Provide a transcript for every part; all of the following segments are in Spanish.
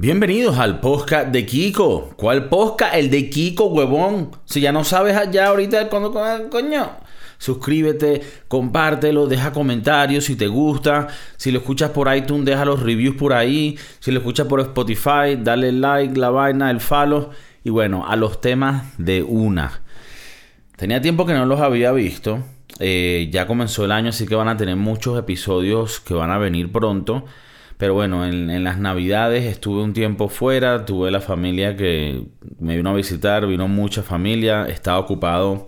Bienvenidos al podcast de Kiko. ¿Cuál podcast? El de Kiko, huevón. Si ya no sabes allá ahorita cuando coño. Suscríbete, compártelo, deja comentarios si te gusta. Si lo escuchas por iTunes, deja los reviews por ahí. Si lo escuchas por Spotify, dale like, la vaina, el follow. Y bueno, a los temas de una. Tenía tiempo que no los había visto. Eh, ya comenzó el año, así que van a tener muchos episodios que van a venir pronto. Pero bueno, en, las navidades estuve un tiempo fuera, tuve la familia que me vino a visitar, vino mucha familia, estaba ocupado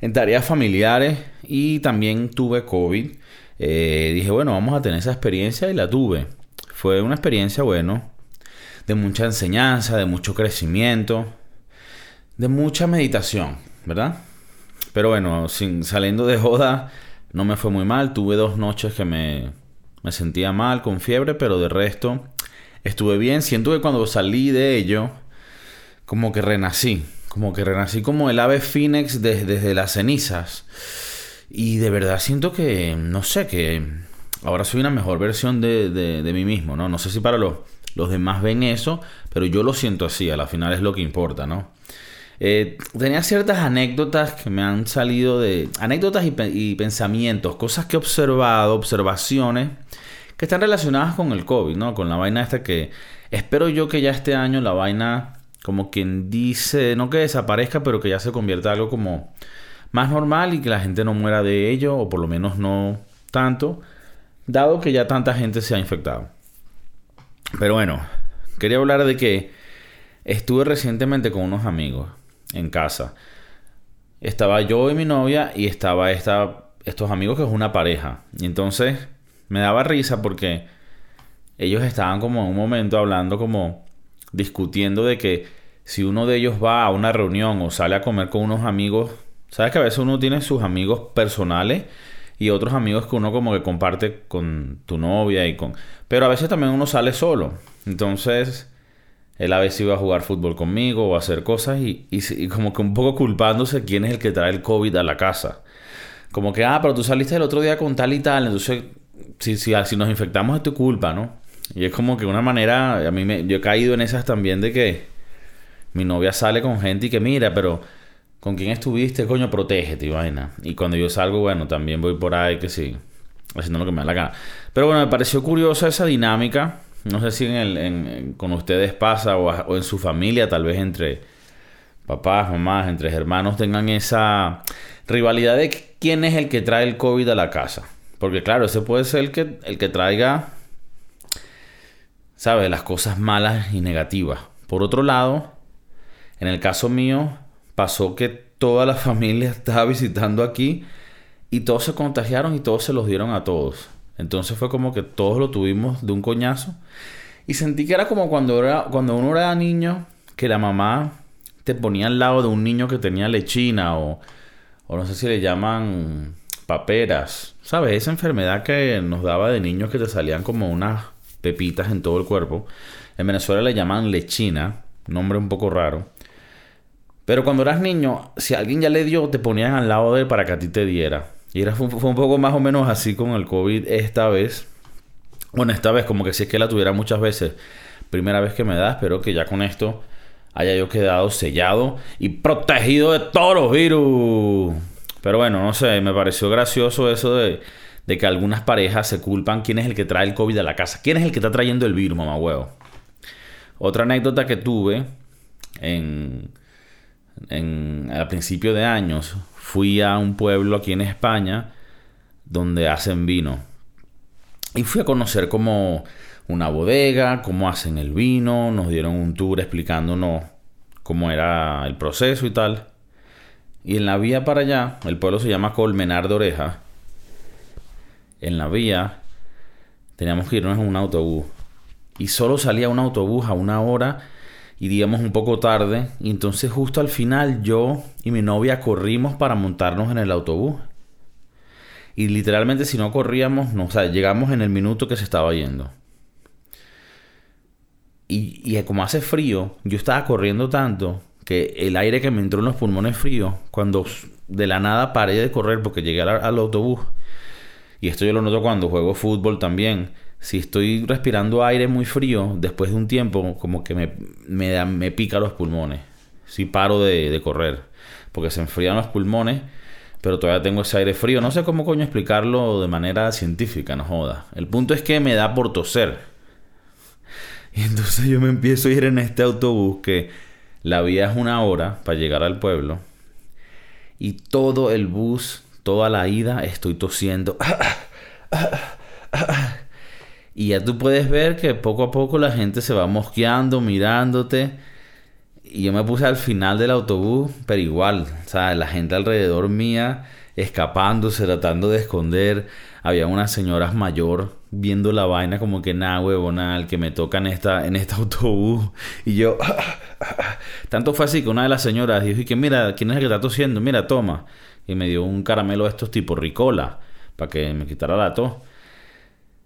en tareas familiares y también tuve COVID. Eh, dije, bueno, vamos a tener esa experiencia y la tuve. Fue una experiencia, bueno, de mucha enseñanza, de mucho crecimiento, de mucha meditación, ¿verdad? Pero bueno, sin, saliendo de joda, no me fue muy mal. Tuve dos noches que me me sentía mal, con fiebre, pero de resto estuve bien. Siento que cuando salí de ello, como que renací. Como que renací como el ave Phoenix desde, las cenizas. Y de verdad siento que, no sé, que ahora soy una mejor versión de, de, mí mismo, ¿no? No sé si para los, los demás ven eso, pero yo lo siento así, a la final es lo que importa, ¿no? Eh, tenía ciertas anécdotas que me han salido de... Anécdotas y, pensamientos, cosas que he observado, observaciones que están relacionadas con el COVID, ¿no? Con la vaina esta que... Espero yo que ya este año la vaina, como quien dice, no que desaparezca, pero que ya se convierta en algo como más normal y que la gente no muera de ello, o por lo menos no tanto, dado que ya tanta gente se ha infectado. Pero bueno, quería hablar de que estuve recientemente con unos amigos en casa. Estaba yo y mi novia y estaba esta, estos amigos que es una pareja. Y entonces me daba risa porque ellos estaban como en un momento hablando como discutiendo de que si uno de ellos va a una reunión o sale a comer con unos amigos, sabes que a veces uno tiene sus amigos personales y otros amigos que uno como que comparte con tu novia y con... Pero a veces también uno sale solo. Entonces él a veces iba a jugar fútbol conmigo o a hacer cosas y, como que un poco culpándose quién es el que trae el COVID a la casa. Como que, ah, pero tú saliste el otro día con tal y tal, entonces si, si, si nos infectamos es tu culpa, ¿no? Y es como que una manera, a mí me, yo he caído en esas también de que mi novia sale con gente y que mira, pero ¿con quién estuviste? Coño, protégete y vaina. Y cuando yo salgo, bueno, también voy por ahí que sí, haciendo lo que me da la gana. Pero bueno, me pareció curiosa esa dinámica no sé si en el, con ustedes pasa o, en su familia, tal vez entre papás, mamás, entre hermanos, tengan esa rivalidad de quién es el que trae el COVID a la casa. Porque claro, ese puede ser el que, el que traiga, ¿sabes? Las cosas malas y negativas. Por otro lado, en el caso mío, pasó que toda la familia estaba visitando aquí y todos se contagiaron y todos se los dieron a todos. Entonces fue como que todos lo tuvimos de un coñazo. Y sentí que era como cuando, era, cuando uno era niño, que la mamá te ponía al lado de un niño que tenía lechina o, o no sé si le llaman paperas. ¿Sabes? Esa enfermedad que nos daba de niños que te salían como unas pepitas en todo el cuerpo. En Venezuela le llaman lechina, nombre un poco raro. Pero cuando eras niño, si alguien ya le dio, te ponían al lado de él para que a ti te diera. Y era, fue, un poco más o menos así con el COVID esta vez. Bueno, esta vez como que si es que la tuviera muchas veces. Primera vez que me da, espero que ya con esto haya yo quedado sellado y protegido de todos los virus. Pero bueno, no sé, me pareció gracioso eso de, de que algunas parejas se culpan quién es el que trae el COVID a la casa. ¿Quién es el que está trayendo el virus, mamá huevo? Otra anécdota que tuve en, en, a principio de años fui a un pueblo aquí en España donde hacen vino. Y fui a conocer como una bodega, cómo hacen el vino, nos dieron un tour explicándonos cómo era el proceso y tal. Y en la vía para allá, el pueblo se llama Colmenar de Oreja. En la vía teníamos que irnos en un autobús. Y solo salía un autobús a una hora iríamos un poco tarde y entonces justo al final yo y mi novia corrimos para montarnos en el autobús. Y literalmente si no corríamos, no, llegamos en el minuto que se estaba yendo. Y, y como hace frío, yo estaba corriendo tanto que el aire que me entró en los pulmones fríos, cuando de la nada paré de correr porque llegué al autobús, y esto yo lo noto cuando juego fútbol también, si estoy respirando aire muy frío, después de un tiempo, como que me, me, me pica los pulmones. Si paro de, correr. Porque se enfrían los pulmones pero todavía tengo ese aire frío. No sé cómo coño explicarlo de manera científica, no joda. El punto es que me da por toser. Y entonces yo me empiezo a ir en este autobús que la vía es una hora para llegar al pueblo. Y todo el bus, toda la ida, estoy tosiendo. Y ya tú puedes ver que poco a poco la gente se va mosqueando, mirándote y yo me puse al final del autobús, pero igual, o sea, la gente alrededor mía escapándose, tratando de esconder. Había unas señoras mayor viendo la vaina como que nada, huevona, que me toca en, esta, en este autobús. Y yo, tanto fue así que una de las señoras dijo, y que mira, ¿quién es el que está tosiendo? Mira, toma. Y me dio un caramelo de estos tipo Ricola, para que me quitara la tos.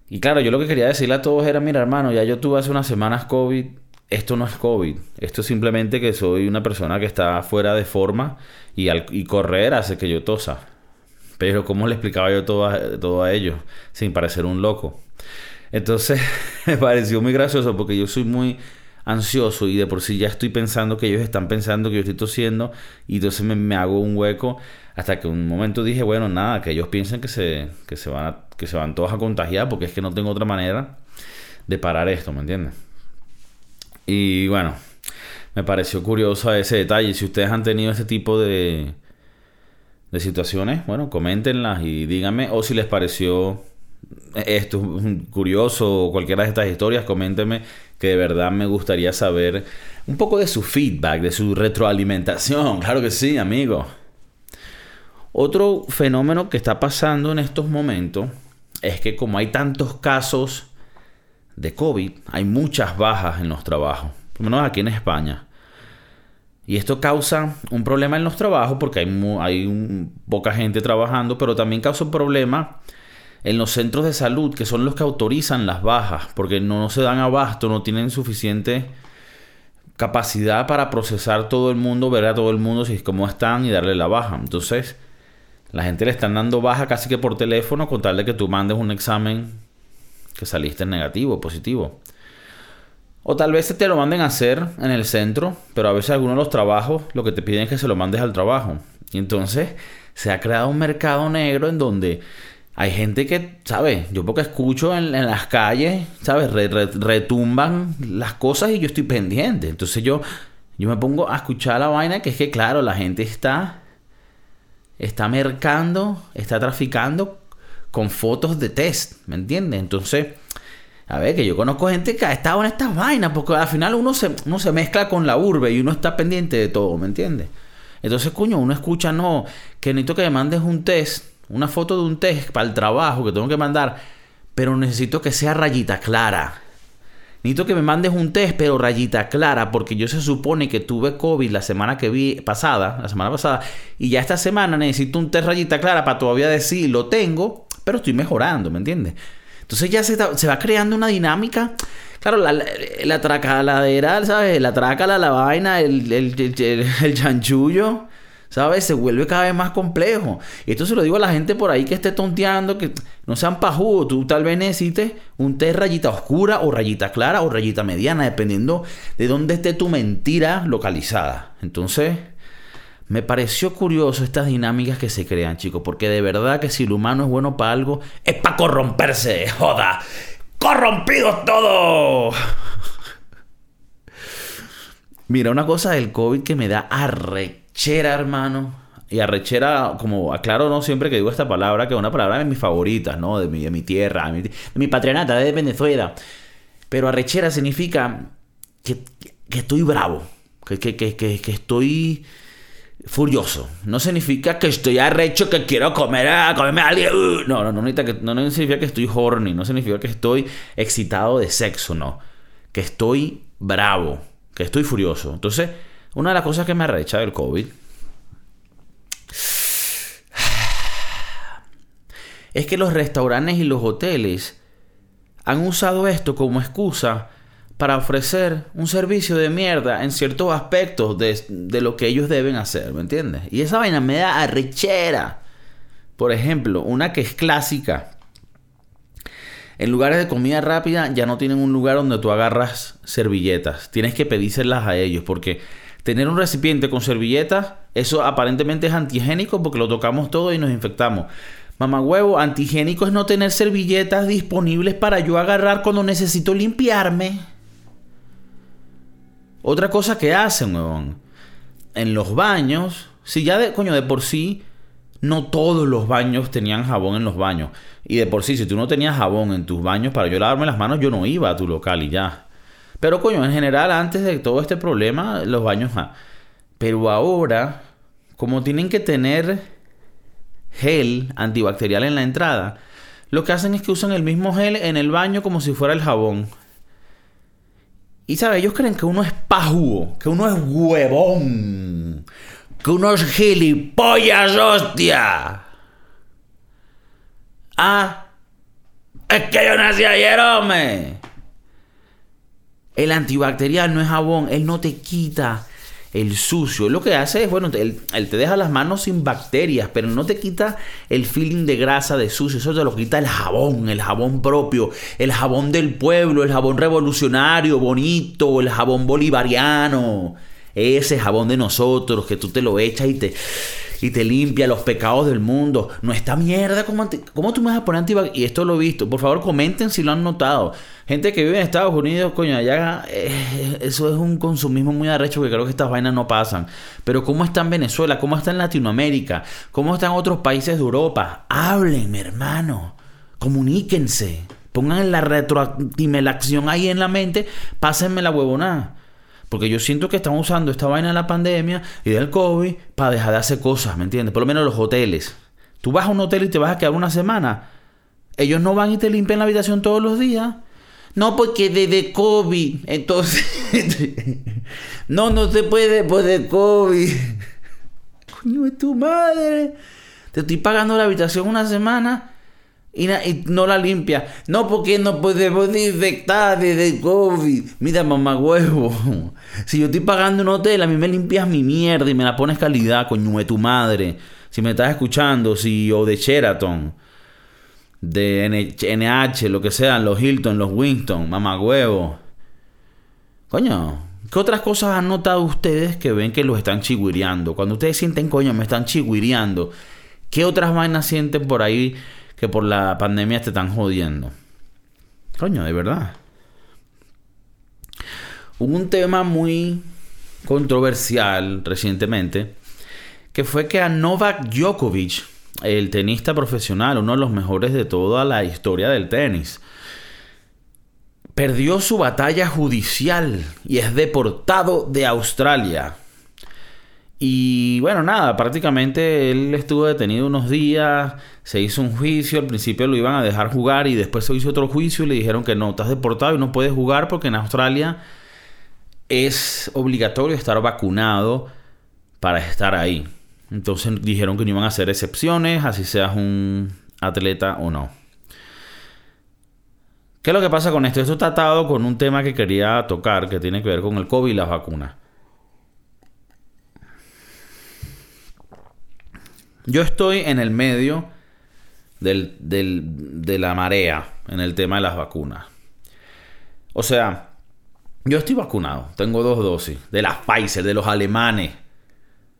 Y claro, yo lo que quería decirle a todos era, mira hermano, ya yo tuve hace unas semanas COVID esto no es COVID, esto es simplemente que soy una persona que está fuera de forma y, al, y correr hace que yo tosa. Pero ¿cómo le explicaba yo todo a, todo a ellos sin parecer un loco? Entonces me pareció muy gracioso porque yo soy muy ansioso y de por sí ya estoy pensando que ellos están pensando que yo estoy tosiendo y entonces me, hago un hueco hasta que un momento dije, bueno, nada, que ellos piensen que se, que se, van, que se van todos a contagiar porque es que no tengo otra manera de parar esto, ¿me entiendes? Y bueno, me pareció curioso ese detalle. Si ustedes han tenido este tipo de, de situaciones, bueno, coméntenlas y díganme. O si les pareció esto curioso cualquiera de estas historias, coméntenme que de verdad me gustaría saber un poco de su feedback, de su retroalimentación. Claro que sí, amigo. Otro fenómeno que está pasando en estos momentos es que como hay tantos casos de COVID, hay muchas bajas en los trabajos, por lo menos aquí en España. Y esto causa un problema en los trabajos porque hay, hay poca gente trabajando, pero también causa un problema en los centros de salud, que son los que autorizan las bajas, porque no se dan abasto, no tienen suficiente capacidad para procesar todo el mundo, ver a todo el mundo si cómo están y darle la baja. Entonces, la gente le están dando baja casi que por teléfono con tal de que tú mandes un examen que saliste negativo, positivo. O tal vez te lo manden a hacer en el centro, pero a veces algunos de los trabajos lo que te piden es que se lo mandes al trabajo. Y entonces se ha creado un mercado negro en donde hay gente que, ¿sabes? Yo porque escucho en, las calles, ¿sabes? retumban las cosas y yo estoy pendiente. Entonces yo, yo me pongo a escuchar la vaina que es que, claro, la gente está, está mercando, está traficando con fotos de test, ¿me entiendes? Entonces, a ver, que yo conozco gente que ha estado en estas vainas, porque al final uno se, uno se mezcla con la urbe y uno está pendiente de todo, ¿me entiendes? Entonces, coño, uno escucha, no, que necesito que me mandes un test, una foto de un test para el trabajo que tengo que mandar, pero necesito que sea rayita clara. Necesito que me mandes un test, pero rayita clara, porque yo se supone que tuve COVID la semana que vi pasada, la semana pasada, y ya esta semana necesito un test rayita clara para todavía decir lo tengo, pero estoy mejorando, ¿me entiendes? Entonces ya se, se, va creando una dinámica. Claro, la, la, ¿sabes? La trácala, la vaina, el, el, el, chanchullo, ¿sabes? Se vuelve cada vez más complejo. Y esto se lo digo a la gente por ahí que esté tonteando, que no sean pajudos. Tú tal vez necesites un té rayita oscura o rayita clara o rayita mediana, dependiendo de dónde esté tu mentira localizada. Entonces, me pareció curioso estas dinámicas que se crean, chicos, porque de verdad que si el humano es bueno para algo, es para corromperse, joda. ¡Corrompidos todos! Mira, una cosa del COVID que me da arrechera, hermano. Y arrechera, como aclaro, no siempre que digo esta palabra, que es una palabra de mis favoritas, ¿no? De mi, de mi tierra, de mi, de de Venezuela. Pero arrechera significa que, que estoy bravo, que, que, que, estoy furioso. No significa que estoy arrecho, que quiero comer a, comerme a alguien. Uh, no, no, no, no, no significa que estoy horny, no significa que estoy excitado de sexo, no. Que estoy bravo, que estoy furioso. Entonces, una de las cosas que me arrecha del COVID es que los restaurantes y los hoteles han usado esto como excusa para ofrecer un servicio de mierda en ciertos aspectos de, lo que ellos deben hacer, ¿me entiendes? Y esa vaina me da arrechera. Por ejemplo, una que es clásica En lugares de comida rápida ya no tienen un lugar donde tú agarras servilletas. Tienes que pedírselas a ellos porque tener un recipiente con servilletas, eso aparentemente es antihigiénico porque lo tocamos todo y nos infectamos. Mamá huevo, antihigiénico es no tener servilletas disponibles para yo agarrar cuando necesito limpiarme. Otra cosa que hacen, huevón. En los baños, si ya de, coño, de por sí no todos los baños tenían jabón en los baños. Y de por sí, si tú no tenías jabón en tus baños para yo lavarme las manos, yo no iba a tu local y ya. Pero coño, en general, antes de todo este problema, los baños... Ah. Pero ahora, como tienen que tener gel antibacterial en la entrada, lo que hacen es que usan el mismo gel en el baño como si fuera el jabón. Y sabe, ellos creen que uno es pajugo, que uno es huevón que unos gilipollas, hostia. Ah, es que yo nací ayer, hombre. El antibacterial no es jabón, él no te quita el sucio. Lo que hace es, bueno, él, te deja las manos sin bacterias, pero no te quita el feeling de grasa, de sucio. Eso te lo quita el jabón, el jabón propio, el jabón del pueblo, el jabón revolucionario, bonito, el jabón bolivariano ese jabón de nosotros que tú te lo echas y te, y te limpia los pecados del mundo. No está mierda. ¿Cómo, cómo tú me vas a poner antibacterial? Y esto lo he visto. Por favor, comenten si lo han notado. Gente que vive en Estados Unidos, coño, allá eh, eso es un consumismo muy arrecho que creo que estas vainas no pasan. Pero ¿cómo está en Venezuela? ¿Cómo está en Latinoamérica? ¿Cómo están otros países de Europa? Háblenme, hermano. Comuníquense. Pongan la retroactimelación ahí en la mente. Pásenme la huevonada. Porque yo siento que están usando esta vaina de la pandemia y del COVID para dejar de hacer cosas, ¿me entiendes? Por lo menos los hoteles. Tú vas a un hotel y te vas a quedar una semana. Ellos no van y te limpian la habitación todos los días. No, porque desde COVID. Entonces. no, no se puede después de COVID. Coño, es tu madre. Te estoy pagando la habitación una semana y, no la limpia. No, porque no podemos infectar desde COVID. Mira, mamá huevo. Si yo estoy pagando un hotel, a mí me limpias mi mierda y me la pones calidad, coño de tu madre. Si me estás escuchando, si o de Sheraton, de NH, lo que sean, los Hilton, los Winston, mamá huevo. Coño, ¿qué otras cosas han notado ustedes que ven que los están chiguireando? Cuando ustedes sienten, coño, me están chiguireando. ¿Qué otras vainas sienten por ahí? Que por la pandemia te están jodiendo. Coño, de verdad. Hubo un tema muy controversial recientemente, que fue que a Novak Djokovic, el tenista profesional, uno de los mejores de toda la historia del tenis, perdió su batalla judicial y es deportado de Australia. Y bueno, nada, prácticamente él estuvo detenido unos días, se hizo un juicio, al principio lo iban a dejar jugar y después se hizo otro juicio y le dijeron que no, estás deportado y no puedes jugar porque en Australia es obligatorio estar vacunado para estar ahí. Entonces dijeron que no iban a hacer excepciones, así seas un atleta o no. ¿Qué es lo que pasa con esto? Esto está atado con un tema que quería tocar que tiene que ver con el COVID y las vacunas. Yo estoy en el medio del, de la marea en el tema de las vacunas. O sea, yo estoy vacunado, tengo dos dosis, de las Pfizer, de los alemanes.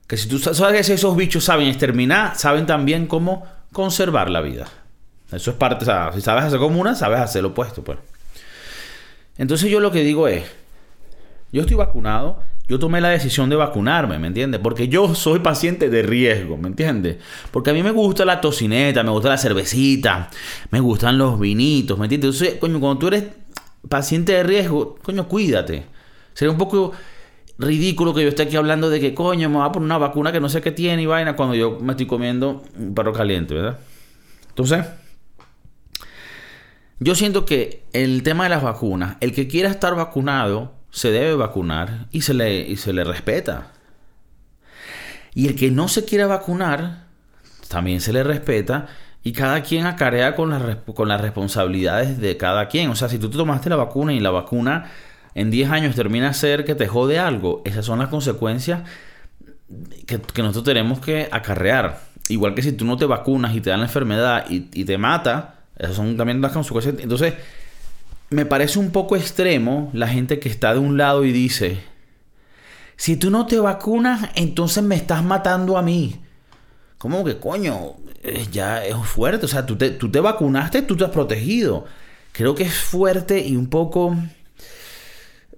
Que si tú sabes que esos bichos saben exterminar, saben también cómo conservar la vida. Eso es parte, o sea, si sabes hacer como una, sabes hacer lo opuesto, pues. Entonces yo lo que digo es, yo estoy vacunado, yo tomé la decisión de vacunarme, ¿me entiendes? Porque yo soy paciente de riesgo, ¿me entiendes? Porque a mí me gusta la tocineta, me gusta la cervecita, me gustan los vinitos, ¿me entiendes? Entonces, coño, cuando tú eres paciente de riesgo, coño, cuídate. Sería un poco ridículo que yo esté aquí hablando de que, coño, me va a poner una vacuna que no sé qué tiene y vaina cuando yo me estoy comiendo un perro caliente, ¿verdad? Entonces, yo siento que el tema de las vacunas, el que quiera estar vacunado, se debe vacunar y se le, y se le respeta. Y el que no se quiera vacunar, también se le respeta y cada quien acarea con, con las responsabilidades de cada quien. O sea, si tú te tomaste la vacuna y la vacuna en 10 años termina a ser que te jode algo, esas son las consecuencias que, nosotros tenemos que acarrear. Igual que si tú no te vacunas y te dan la enfermedad y, y te mata, Esas son también las consecuencias. Entonces, me parece un poco extremo la gente que está de un lado y dice, si tú no te vacunas, entonces me estás matando a mí. ¿Cómo que coño? Ya es fuerte. O sea, tú te, tú te vacunaste, tú te has protegido. Creo que es fuerte y un poco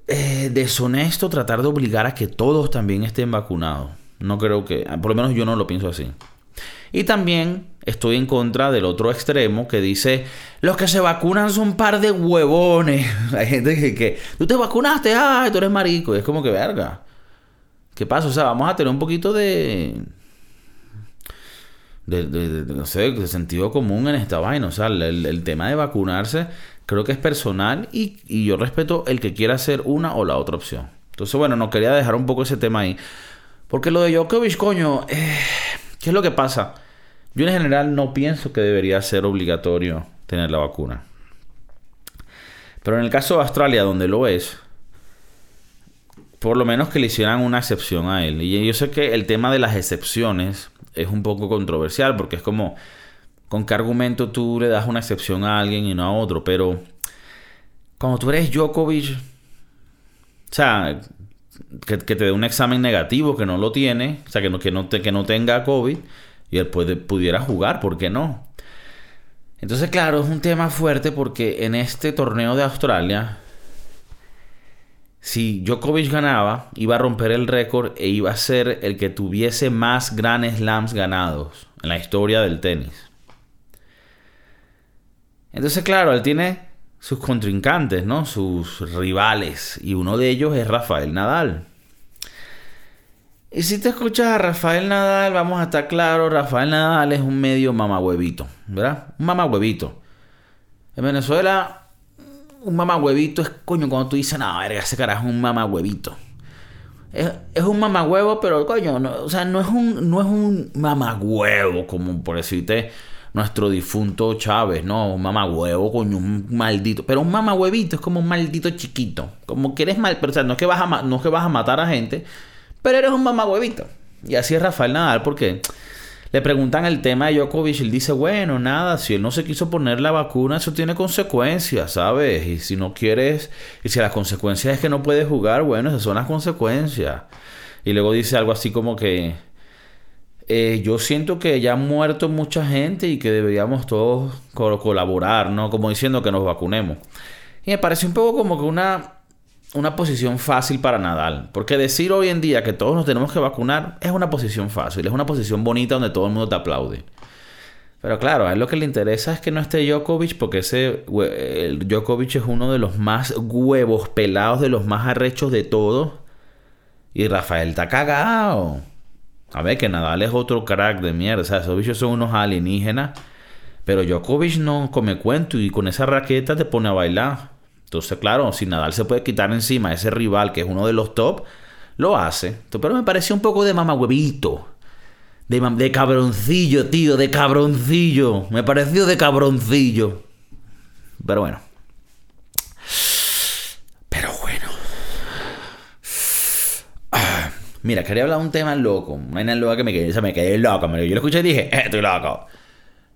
eh, deshonesto tratar de obligar a que todos también estén vacunados. No creo que, por lo menos yo no lo pienso así. Y también estoy en contra del otro extremo que dice, los que se vacunan son un par de huevones. Hay gente que, que tú te vacunaste, ay, tú eres marico. Y es como que verga. ¿Qué pasa? O sea, vamos a tener un poquito de... De, no sé, de sentido común en esta vaina. O sea, el, tema de vacunarse creo que es personal y, y, yo respeto el que quiera hacer una o la otra opción. Entonces, bueno, no quería dejar un poco ese tema ahí. Porque lo de Djokovic, coño, eh, ¿qué es lo que pasa? Yo en general no pienso que debería ser obligatorio tener la vacuna. Pero en el caso de Australia, donde lo es, por lo menos que le hicieran una excepción a él. Y yo sé que el tema de las excepciones es un poco controversial porque es como, ¿con qué argumento tú le das una excepción a alguien y no a otro? Pero cuando tú eres Djokovic, o sea, que, te dé un examen negativo, que no lo tiene, o sea, que no, que no, que no tenga COVID y él puede, pudiera jugar, ¿por qué no? Entonces, claro, es un tema fuerte porque en este torneo de Australia si Djokovic ganaba, iba a romper el récord e iba a ser el que tuviese más Grand Slams ganados en la historia del tenis. Entonces, claro, él tiene sus contrincantes, ¿no? Sus rivales. Y uno de ellos es Rafael Nadal. Y si te escuchas a Rafael Nadal, vamos a estar claros, Rafael Nadal es un medio mamahuevito, ¿verdad? Un mamahuevito. En Venezuela un mamahuevito es coño cuando tú dices, no, verga, ese carajo es un mamahuevito. Es, es un mamahuevo, pero coño, no, o sea, no es un, no es un mamahuevo, como por decirte nuestro difunto Chávez, no, un mamahuevo, coño, un maldito. Pero un mamahuevito es como un maldito chiquito. Como que eres mal, pero o sea, no es que vas a, no es que vas a matar a gente, pero eres un mamahuevito. Y así es Rafael Nadal, porque le preguntan el tema de Djokovic él dice, bueno, nada, si él no se quiso poner la vacuna, eso tiene consecuencias, ¿sabes? Y si no quieres, y si las consecuencias es que no puedes jugar, bueno, esas son las consecuencias. Y luego dice algo así como que, eh, yo siento que ya han muerto mucha gente y que deberíamos todos colaborar, ¿no? Como diciendo que nos vacunemos. Y me parece un poco como que una una posición fácil para Nadal. Porque decir hoy en día que todos nos tenemos que vacunar es una posición fácil, es una posición bonita donde todo el mundo te aplaude. Pero claro, a él lo que le interesa es que no esté Djokovic porque ese el Djokovic es uno de los más huevos pelados, de los más arrechos de todos. Y Rafael está cagado. A ver, que Nadal es otro crack de mierda. O sea, esos bichos son unos alienígenas. Pero Djokovic no come cuento y con esa raqueta te pone a bailar. Entonces, claro, si Nadal se puede quitar encima a ese rival que es uno de los top, lo hace. Pero me pareció un poco de mamahuevito. De, de cabroncillo, tío, de cabroncillo. Me pareció de cabroncillo. Pero bueno. Pero bueno. Ah, mira, quería hablar de un tema loco. Una loca que me quedé, me quedé loco. Yo lo escuché y dije, estoy loco.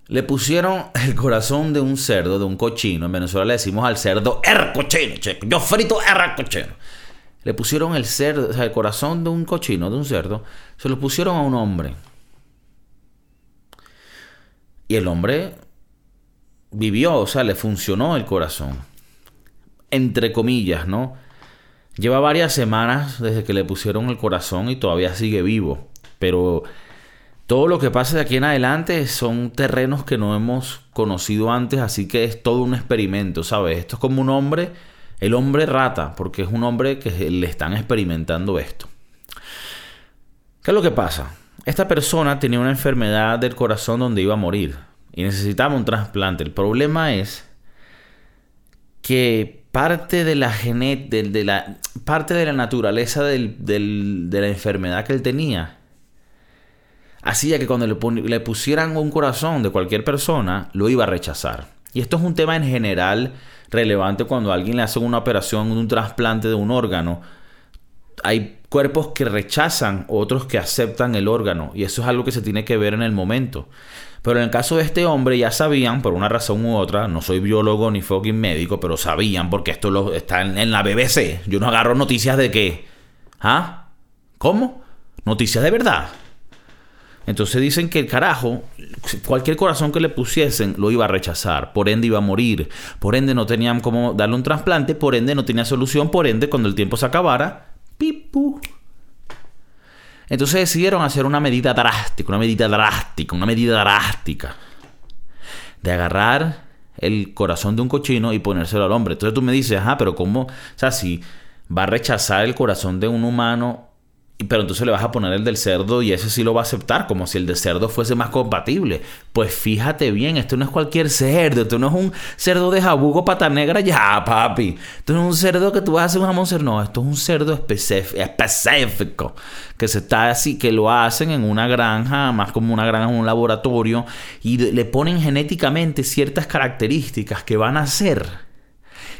Le pusieron el corazón de un cerdo, de un cochino. En Venezuela le decimos al cerdo, er cochino. Yo frito er cochino. Le pusieron el cerdo, o sea, el corazón de un cochino, de un cerdo, se lo pusieron a un hombre. Y el hombre vivió, o sea, le funcionó el corazón. Entre comillas, ¿no? Lleva varias semanas desde que le pusieron el corazón y todavía sigue vivo. Pero todo lo que pasa de aquí en adelante son terrenos que no hemos conocido antes, así que es todo un experimento, ¿sabes? Esto es como un hombre, el hombre rata, porque es un hombre que le están experimentando esto. ¿Qué es lo que pasa? Esta persona tenía una enfermedad del corazón donde iba a morir y necesitaba un trasplante. El problema es que parte de la genet, de, la, parte de la naturaleza de la enfermedad que él tenía hacía que cuando le, pusieran un corazón de cualquier persona, lo iba a rechazar. Y esto es un tema en general relevante cuando a alguien le hace una operación, un trasplante de un órgano. Hay cuerpos que rechazan, otros que aceptan el órgano. Y eso es algo que se tiene que ver en el momento. Pero en el caso de este hombre ya sabían, por una razón u otra, no soy biólogo ni fucking médico, pero sabían porque esto lo, está en, en la BBC. Yo no agarro noticias de qué. ¿Ah? ¿Cómo? Noticias de verdad. Entonces dicen que el carajo, cualquier corazón que le pusiesen, lo iba a rechazar. Por ende iba a morir. Por ende no tenían cómo darle un trasplante. Por ende no tenía solución. Por ende, cuando el tiempo se acabara, pipu. Entonces decidieron hacer una medida drástica, una medida drástica, una medida drástica. De agarrar el corazón de un cochino y ponérselo al hombre. Entonces tú me dices, ajá, pero ¿cómo? O sea, si va a rechazar el corazón de un humano pero entonces le vas a poner el del cerdo y ese sí lo va a aceptar, como si el de cerdo fuese más compatible. Pues fíjate bien, esto no es cualquier cerdo, esto no es un cerdo de jabugo pata negra, ya, papi. Esto no es un cerdo que tú vas a hacer un jamón no, esto es un cerdo específico, que se está así, que lo hacen en una granja, más como una granja, en un laboratorio, y le ponen genéticamente ciertas características que van a hacer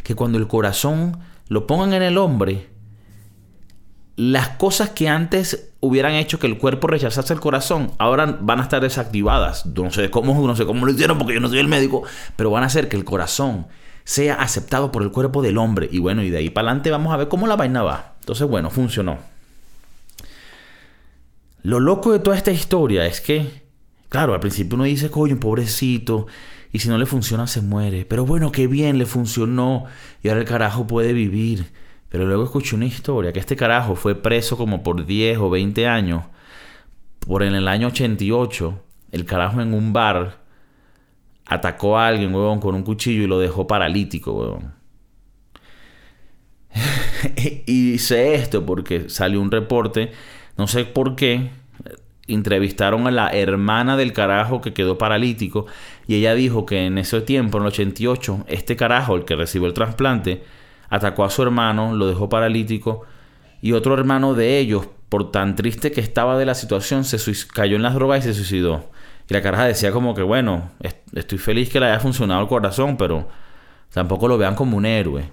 que cuando el corazón lo pongan en el hombre, las cosas que antes hubieran hecho que el cuerpo rechazase el corazón, ahora van a estar desactivadas. No sé cómo, no sé cómo lo hicieron porque yo no soy el médico, pero van a hacer que el corazón sea aceptado por el cuerpo del hombre. Y bueno, y de ahí para adelante vamos a ver cómo la vaina va. Entonces, bueno, funcionó. Lo loco de toda esta historia es que, claro, al principio uno dice, coño, pobrecito, y si no le funciona se muere. Pero bueno, qué bien le funcionó y ahora el carajo puede vivir. Pero luego escuché una historia que este carajo fue preso como por 10 o 20 años. Por en el año 88, el carajo en un bar atacó a alguien, huevón, con un cuchillo y lo dejó paralítico, huevón. y sé esto porque salió un reporte, no sé por qué, entrevistaron a la hermana del carajo que quedó paralítico y ella dijo que en ese tiempo, en el 88, este carajo, el que recibió el trasplante, atacó a su hermano, lo dejó paralítico y otro hermano de ellos, por tan triste que estaba de la situación, se cayó en las drogas y se suicidó. Y la caraja decía como que, bueno, estoy feliz que le haya funcionado el corazón, pero tampoco lo vean como un héroe.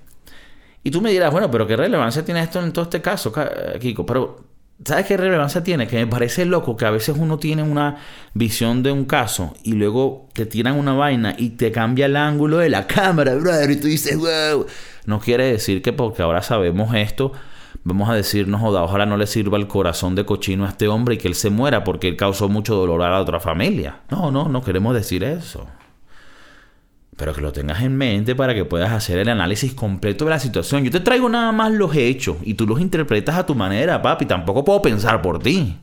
Y tú me dirás, bueno, pero ¿qué relevancia tiene esto en todo este caso, Kiko? Pero, ¿sabes qué relevancia tiene? Que me parece loco que a veces uno tiene una visión de un caso y luego te tiran una vaina y te cambia el ángulo de la cámara, brother, y tú dices, wow. No quiere decir que porque ahora sabemos esto, vamos a decirnos, joda, ojalá no le sirva el corazón de cochino a este hombre y que él se muera porque él causó mucho dolor a la otra familia. No, no, no queremos decir eso. Pero que lo tengas en mente para que puedas hacer el análisis completo de la situación. Yo te traigo nada más los hechos y tú los interpretas a tu manera, papi. Tampoco puedo pensar por ti.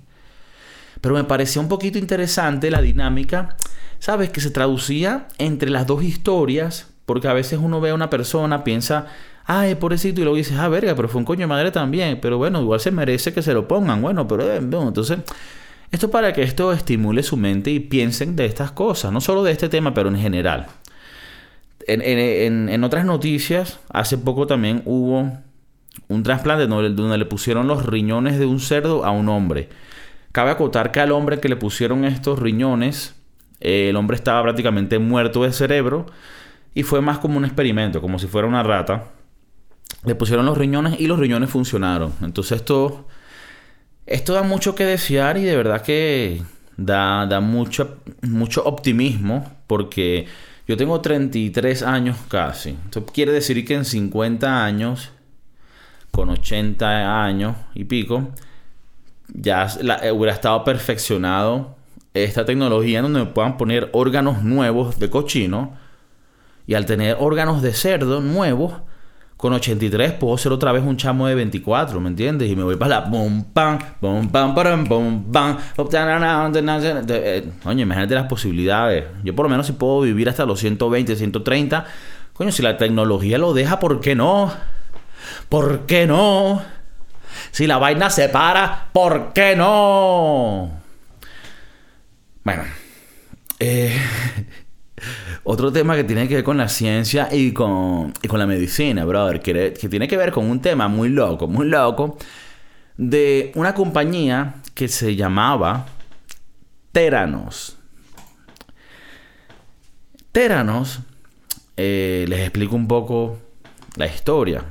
Pero me pareció un poquito interesante la dinámica, ¿sabes? Que se traducía entre las dos historias porque a veces uno ve a una persona, piensa, ay, pobrecito, y luego dices, ah, verga, pero fue un coño de madre también. Pero bueno, igual se merece que se lo pongan. Bueno, pero eh, entonces, esto para que esto estimule su mente y piensen de estas cosas, no solo de este tema, pero en general. En, otras noticias, hace poco también hubo un trasplante donde, le pusieron los riñones de un cerdo a un hombre. Cabe acotar que al hombre que le pusieron estos riñones, eh, el hombre estaba prácticamente muerto de cerebro y fue más como un experimento, como si fuera una rata. Le pusieron los riñones y los riñones funcionaron. Entonces esto, esto da mucho que desear y de verdad que da, da mucho, mucho optimismo porque yo tengo 33 años casi. Esto quiere decir que en 50 años, con 80 años y pico, ya hubiera estado perfeccionado esta tecnología donde me puedan poner órganos nuevos de cochino y al tener órganos de cerdo nuevos, con 83 puedo ser otra vez un chamo de 24, ¿me entiendes? Y me voy para la bum pam, bum pam, pam, bum pam. Oye, imagínate las posibilidades. Yo por lo menos si puedo vivir hasta los 120, 130. Coño, si la tecnología lo deja, ¿por qué no? ¿Por qué no? Si la vaina se para, ¿por qué no? Bueno. Eh, Otro tema que tiene que ver con la ciencia y con, la medicina, brother, que, tiene que ver con un tema muy loco, muy loco, de una compañía que se llamaba Teranos. Teranos, eh, les explico un poco la historia.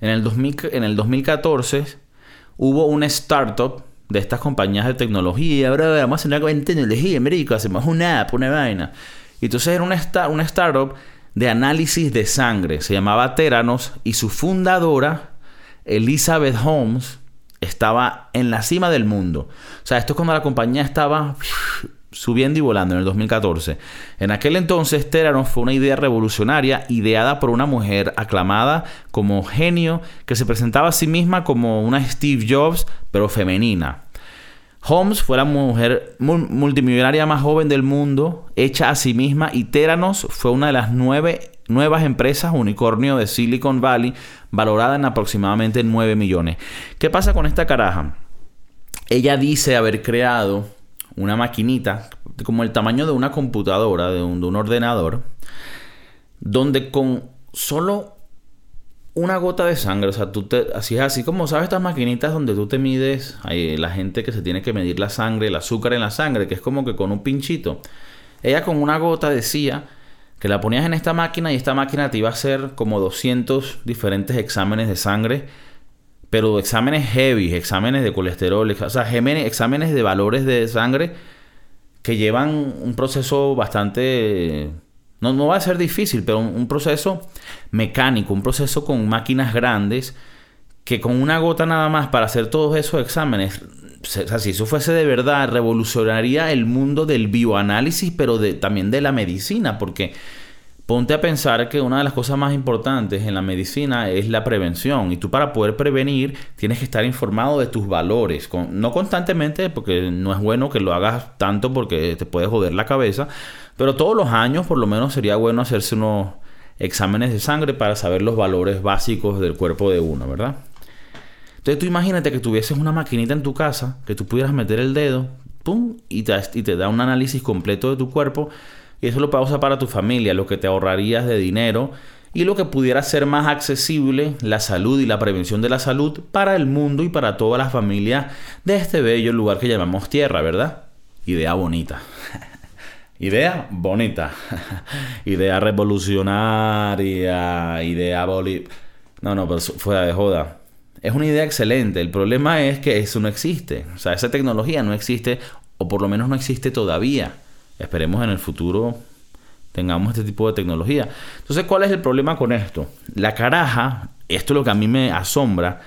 En el, en el 2014 hubo una startup de estas compañías de tecnología. Ahora vamos a hacer una tecnología, América, hacemos una app, una vaina. Y entonces era una, una startup de análisis de sangre. Se llamaba Teranos y su fundadora, Elizabeth Holmes, estaba en la cima del mundo. O sea, esto es cuando la compañía estaba subiendo y volando en el 2014. En aquel entonces, Teranos fue una idea revolucionaria ideada por una mujer aclamada como genio que se presentaba a sí misma como una Steve Jobs, pero femenina. Holmes fue la mujer multimillonaria más joven del mundo, hecha a sí misma, y Teranos fue una de las nueve nuevas empresas unicornio de Silicon Valley, valorada en aproximadamente 9 millones. ¿Qué pasa con esta caraja? Ella dice haber creado una maquinita como el tamaño de una computadora, de un, de un ordenador, donde con solo una gota de sangre, o sea, tú te, así es así como sabes estas maquinitas donde tú te mides, hay la gente que se tiene que medir la sangre, el azúcar en la sangre, que es como que con un pinchito. Ella con una gota decía que la ponías en esta máquina y esta máquina te iba a hacer como 200 diferentes exámenes de sangre, pero exámenes heavy, exámenes de colesterol, o sea, exámenes de valores de sangre que llevan un proceso bastante no, no va a ser difícil, pero un, proceso mecánico, un proceso con máquinas grandes, que con una gota nada más para hacer todos esos exámenes, si eso fuese de verdad, revolucionaría el mundo del bioanálisis, pero también de la medicina, porque ponte a pensar que una de las cosas más importantes en la medicina es la prevención, y tú para poder prevenir tienes que estar informado de tus valores, no constantemente, porque no es bueno que lo hagas tanto porque te puede joder la cabeza, pero todos los años por lo menos sería bueno hacerse unos exámenes de sangre para saber los valores básicos del cuerpo de uno, ¿verdad? Entonces tú imagínate que tuvieses una maquinita en tu casa, que tú pudieras meter el dedo, ¡pum! Y te, da un análisis completo de tu cuerpo. Y eso lo usar para tu familia, lo que te ahorrarías de dinero y lo que pudiera ser más accesible la salud y la prevención de la salud para el mundo y para todas las familias de este bello lugar que llamamos Tierra, ¿verdad? Idea bonita. Idea bonita. idea revolucionaria. Idea boli... No, no, pero fuera de joda. Es una idea excelente. El problema es que eso no existe. O sea, esa tecnología no existe, o por lo menos no existe todavía. Esperemos en el futuro tengamos este tipo de tecnología. Entonces, ¿cuál es el problema con esto? La caraja, esto es lo que a mí me asombra,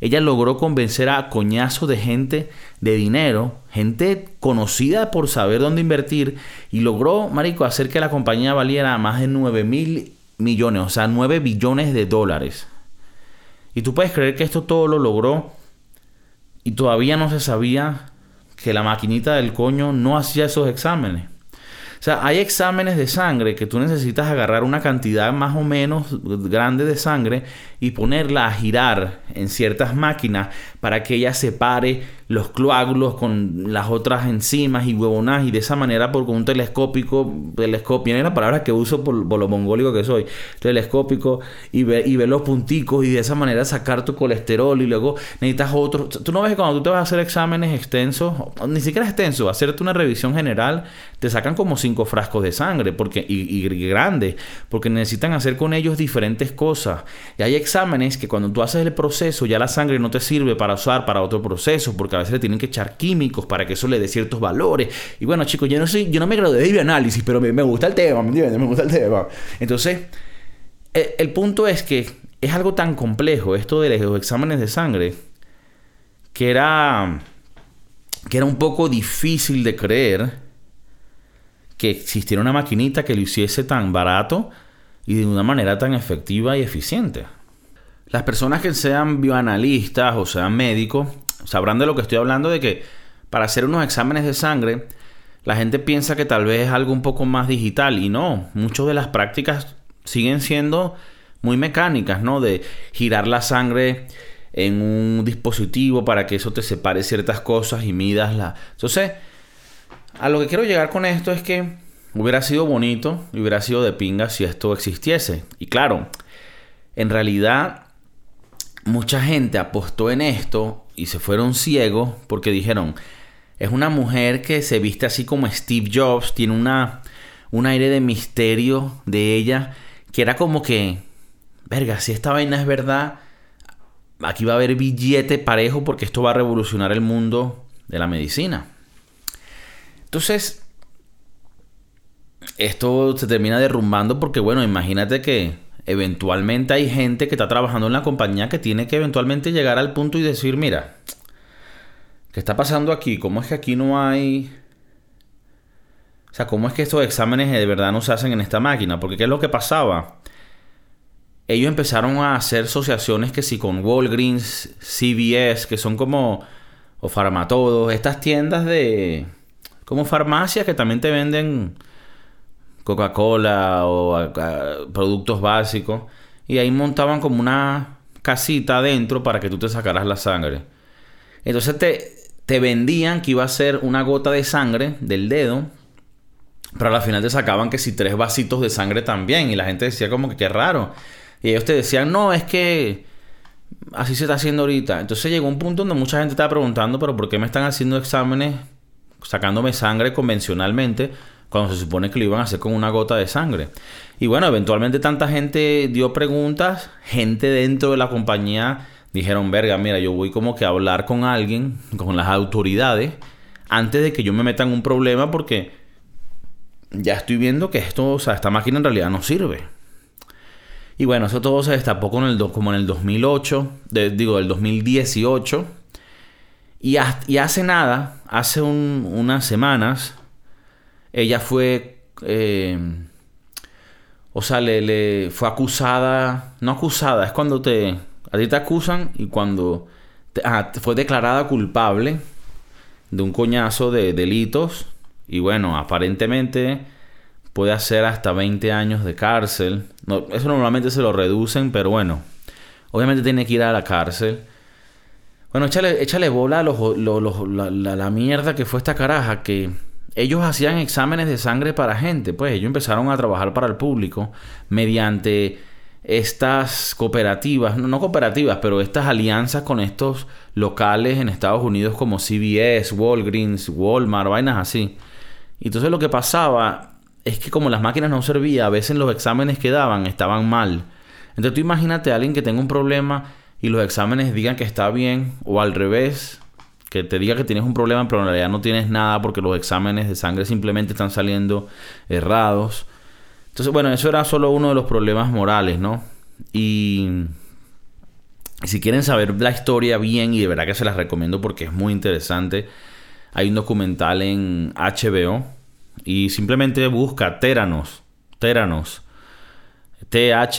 ella logró convencer a coñazos de gente de dinero, gente conocida por saber dónde invertir, y logró, marico, hacer que la compañía valiera más de 9 mil millones, o sea, 9 billones de dólares. Y tú puedes creer que esto todo lo logró y todavía no se sabía que la maquinita del coño no hacía esos exámenes. O sea, hay exámenes de sangre que tú necesitas agarrar una cantidad más o menos grande de sangre y ponerla a girar en ciertas máquinas para que ella separe los coágulos con las otras enzimas y huevonas y de esa manera por un telescópico, telescopio, es la palabra que uso por, lo mongólico que soy, telescópico y ver, y ver los punticos y de esa manera sacar tu colesterol y luego necesitas otro. Tú no ves que cuando tú te vas a hacer exámenes extensos, ni siquiera extensos, hacerte una revisión general, te sacan como cinco frascos de sangre porque, y, y grandes, porque necesitan hacer con ellos diferentes cosas. Y hay exámenes que cuando tú haces el proceso ya la sangre no te sirve para usar para otro proceso, porque a veces le tienen que echar químicos para que eso le dé ciertos valores. Y bueno, chicos, yo no soy, yo no me gradué de bioanálisis, pero me, gusta el tema, ¿me entiendes? Me gusta el tema. Entonces, el, el punto es que es algo tan complejo esto de los exámenes de sangre que era que era un poco difícil de creer que existiera una maquinita que lo hiciese tan barato y de una manera tan efectiva y eficiente. Las personas que sean bioanalistas o sean médicos sabrán de lo que estoy hablando, de que para hacer unos exámenes de sangre, la gente piensa que tal vez es algo un poco más digital y no, muchas de las prácticas siguen siendo muy mecánicas, ¿no? De girar la sangre en un dispositivo para que eso te separe ciertas cosas y midas la... Entonces, a lo que quiero llegar con esto es que hubiera sido bonito y hubiera sido de pinga si esto existiese. Y claro, en realidad mucha gente apostó en esto y se fueron ciegos porque dijeron, es una mujer que se viste así como Steve Jobs, tiene una, un aire de misterio de ella, que era como que, verga, si esta vaina es verdad, aquí va a haber billete parejo porque esto va a revolucionar el mundo de la medicina. Entonces, esto se termina derrumbando porque, bueno, imagínate que eventualmente hay gente que está trabajando en la compañía que tiene que eventualmente llegar al punto y decir, mira, ¿qué está pasando aquí? ¿Cómo es que aquí no hay... O sea, ¿cómo es que estos exámenes de verdad no se hacen en esta máquina? Porque ¿qué es lo que pasaba? Ellos empezaron a hacer asociaciones que sí con Walgreens, CVS, que son como... o Farmatodos, estas tiendas de... como farmacias que también te venden Coca-Cola o productos básicos. Y ahí montaban como una casita adentro para que tú te sacaras la sangre. Entonces te, te vendían que iba a ser una gota de sangre del dedo. Pero al final te sacaban que si tres vasitos de sangre también. Y la gente decía como que qué raro. Y ellos te decían, no, es que así se está haciendo ahorita. Entonces llegó un punto donde mucha gente estaba preguntando, pero ¿por qué me están haciendo exámenes sacándome sangre convencionalmente? cuando se supone que lo iban a hacer con una gota de sangre. Y bueno, eventualmente tanta gente dio preguntas, gente dentro de la compañía dijeron, verga, mira, yo voy como que a hablar con alguien, con las autoridades, antes de que yo me meta en un problema porque ya estoy viendo que esto, o sea, esta máquina en realidad no sirve. Y bueno, eso todo se destapó con el, como en el 2008, digo, el 2018. Y, hace nada, hace unas semanas, ella fue, eh, o sea, le, fue acusada, no acusada, es cuando te, a ti te acusan y cuando ah, fue declarada culpable de un coñazo de delitos y bueno, aparentemente puede hacer hasta 20 años de cárcel. Eso normalmente se lo reducen, pero bueno, obviamente tiene que ir a la cárcel. Bueno, échale, échale bola a la, la, mierda que fue esta caraja que ellos hacían exámenes de sangre para gente, pues ellos empezaron a trabajar para el público mediante estas cooperativas, no, cooperativas, pero estas alianzas con estos locales en Estados Unidos como CVS, Walgreens, Walmart, vainas así. Y entonces lo que pasaba es que como las máquinas no servían, a veces los exámenes que daban estaban mal. Entonces tú imagínate a alguien que tenga un problema y los exámenes digan que está bien o al revés, que te diga que tienes un problema, pero en realidad no tienes nada porque los exámenes de sangre simplemente están saliendo errados. Entonces, bueno, eso era solo uno de los problemas morales, ¿no? Y, si quieren saber la historia bien, y de verdad que se las recomiendo porque es muy interesante, hay un documental en HBO y simplemente busca Teranos, Teranos, T-H-E-R-A-N-O-S,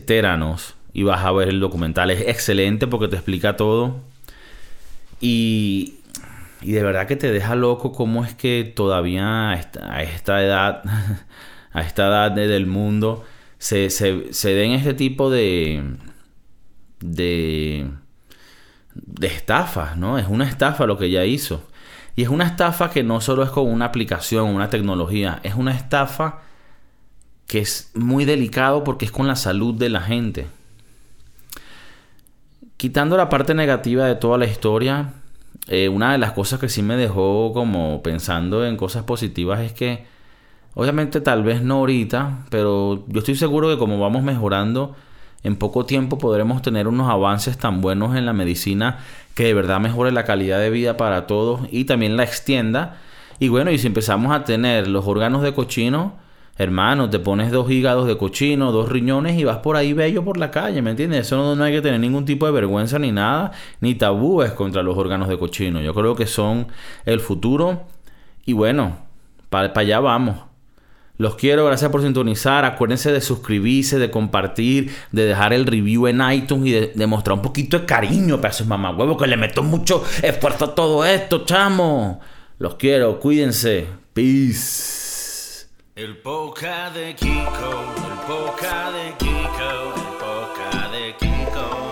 Teranos, y vas a ver el documental. Es excelente porque te explica todo y, de verdad que te deja loco cómo es que todavía a esta, edad, a esta edad del mundo, se, se, den este tipo de, de, de estafas, ¿no? Es una estafa lo que ella hizo. Y es una estafa que no solo es con una aplicación, una tecnología, es una estafa que es muy delicado porque es con la salud de la gente. Quitando la parte negativa de toda la historia, eh, una de las cosas que sí me dejó como pensando en cosas positivas es que, obviamente tal vez no ahorita, pero yo estoy seguro que como vamos mejorando, en poco tiempo podremos tener unos avances tan buenos en la medicina que de verdad mejore la calidad de vida para todos y también la extienda. Y bueno, y si empezamos a tener los órganos de cochino, Hermano, te pones dos hígados de cochino, dos riñones y vas por ahí bello por la calle, ¿me entiendes? Eso no, hay que tener ningún tipo de vergüenza ni nada, ni tabúes contra los órganos de cochino. Yo creo que son el futuro. Y bueno, para allá vamos. Los quiero, gracias por sintonizar. Acuérdense de suscribirse, de compartir, de dejar el review en iTunes y de, mostrar un poquito de cariño para esos mamagüevos que le meto mucho esfuerzo a todo esto, chamo. Los quiero, cuídense. Peace. El poca de Kiko, el poca de Kiko, el poca de Kiko.